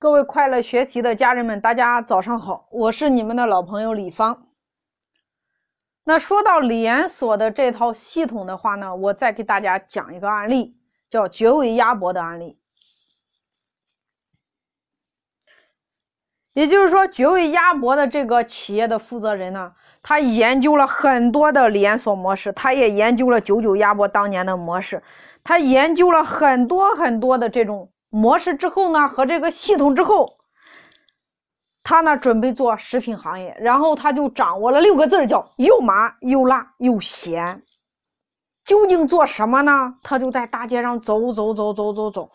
各位快乐学习的家人们，大家早上好，我是你们的老朋友李芳。那说到连锁的这套系统的话呢，我再给大家讲一个案例，叫绝味鸭脖的案例。也就是说，绝味鸭脖的这个企业的负责人呢，他研究了很多的连锁模式，他也研究了九九鸭脖当年的模式，他研究了很多很多的这种。模式之后呢，和这个系统之后，他呢准备做食品行业，然后他就掌握了六个字叫又麻又辣又咸。究竟做什么呢？他就在大街上走走走走走走，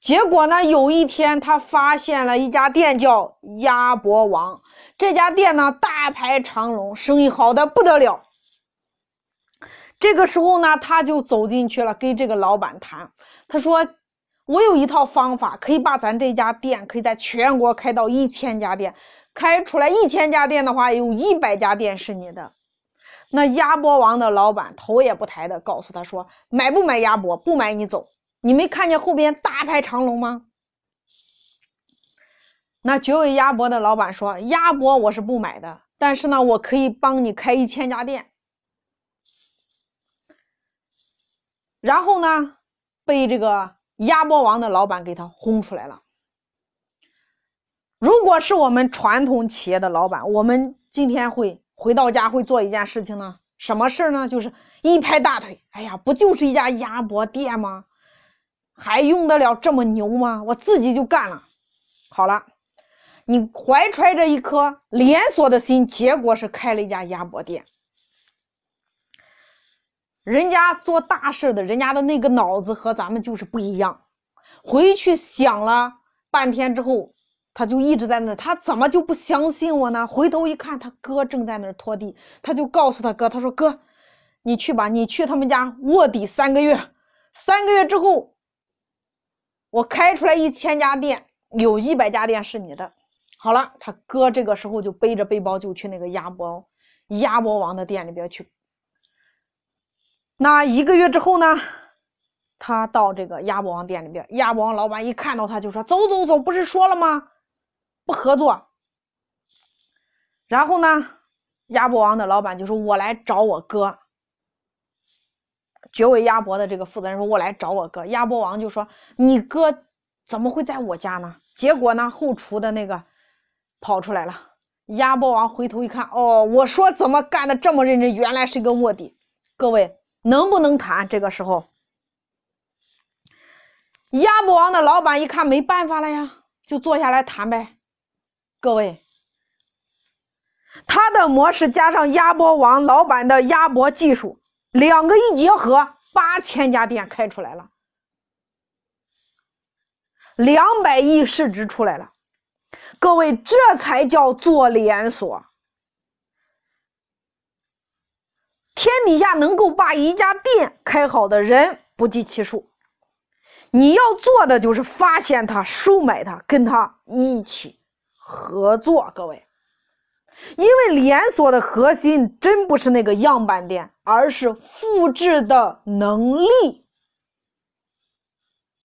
结果呢，有一天他发现了一家店叫鸭脖王，这家店呢大排长龙，生意好的不得了。这个时候呢，他就走进去了，跟这个老板谈，他说。我有一套方法，可以把咱这家店可以在全国开到一千家店，开出来一千家店的话，有一百家店是你的。那鸭脖王的老板头也不抬的告诉他说：“买不买鸭脖？不买你走。你没看见后边大排长龙吗？”那九尾鸭脖的老板说：“鸭脖我是不买的，但是呢，我可以帮你开一千家店。”然后呢，被这个。鸭脖王的老板给他轰出来了。如果是我们传统企业的老板，我们今天会回到家会做一件事情呢？什么事儿呢？就是一拍大腿，哎呀，不就是一家鸭脖店吗？还用得了这么牛吗？我自己就干了。好了，你怀揣着一颗连锁的心，结果是开了一家鸭脖店。人家做大事的，人家的那个脑子和咱们就是不一样。回去想了半天之后，他就一直在那，他怎么就不相信我呢？回头一看，他哥正在那拖地，他就告诉他哥，他说：“哥，你去吧，你去他们家卧底三个月，三个月之后，我开出来一千家店，有一百家店是你的。”好了，他哥这个时候就背着背包就去那个鸭脖鸭脖王的店里边去。那一个月之后呢，他到这个鸭脖王店里边，鸭脖王老板一看到他就说：“走走走，不是说了吗？不合作。”然后呢，鸭脖王的老板就说：“我来找我哥。”绝味鸭脖的这个负责人说：“我来找我哥。”鸭脖王就说：“你哥怎么会在我家呢？”结果呢，后厨的那个跑出来了。鸭脖王回头一看，哦，我说怎么干的这么认真，原来是个卧底。各位。能不能谈？这个时候，鸭脖王的老板一看没办法了呀，就坐下来谈呗。各位，他的模式加上鸭脖王老板的鸭脖技术，两个一结合，八千家店开出来了，两百亿市值出来了。各位，这才叫做连锁。天底下能够把一家店开好的人不计其数，你要做的就是发现他、收买他、跟他一起合作。各位，因为连锁的核心真不是那个样板店，而是复制的能力。